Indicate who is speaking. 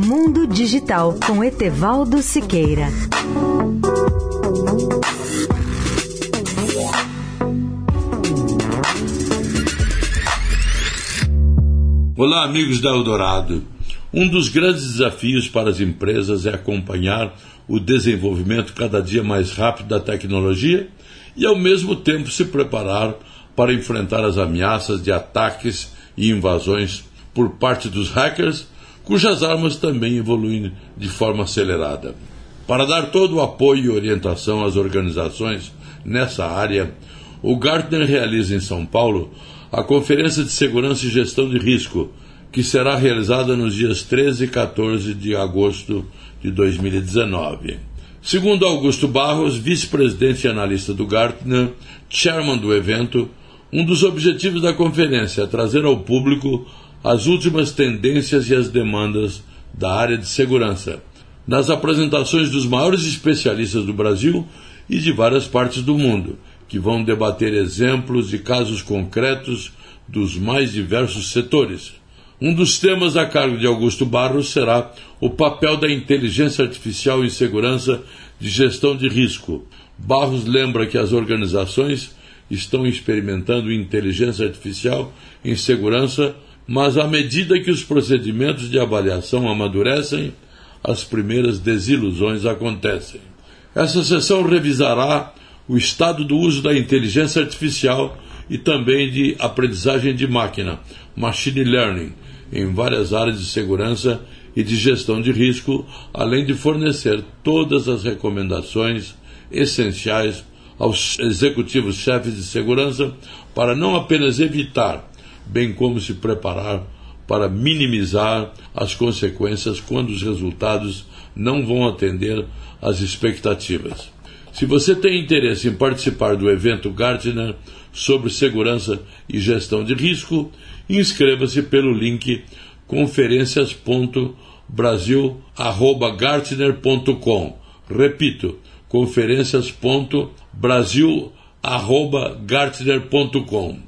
Speaker 1: Mundo Digital com Etevaldo Siqueira.
Speaker 2: Olá, amigos da Eldorado. Um dos grandes desafios para as empresas é acompanhar o desenvolvimento cada dia mais rápido da tecnologia e, ao mesmo tempo, se preparar para enfrentar as ameaças de ataques e invasões por parte dos hackers cujas armas também evoluem de forma acelerada. Para dar todo o apoio e orientação às organizações nessa área, o Gartner realiza em São Paulo a Conferência de Segurança e Gestão de Risco, que será realizada nos dias 13 e 14 de agosto de 2019. Segundo Augusto Barros, vice-presidente e analista do Gartner, chairman do evento, um dos objetivos da conferência é trazer ao público as últimas tendências e as demandas da área de segurança, nas apresentações dos maiores especialistas do Brasil e de várias partes do mundo, que vão debater exemplos e casos concretos dos mais diversos setores. Um dos temas a cargo de Augusto Barros será o papel da inteligência artificial em segurança de gestão de risco. Barros lembra que as organizações estão experimentando inteligência artificial em segurança mas à medida que os procedimentos de avaliação amadurecem, as primeiras desilusões acontecem. Essa sessão revisará o estado do uso da inteligência artificial e também de aprendizagem de máquina, machine learning, em várias áreas de segurança e de gestão de risco, além de fornecer todas as recomendações essenciais aos executivos chefes de segurança para não apenas evitar bem como se preparar para minimizar as consequências quando os resultados não vão atender às expectativas. Se você tem interesse em participar do evento Gartner sobre segurança e gestão de risco, inscreva-se pelo link conferências.brasil@gartner.com. Repito, conferências.brasil@gartner.com.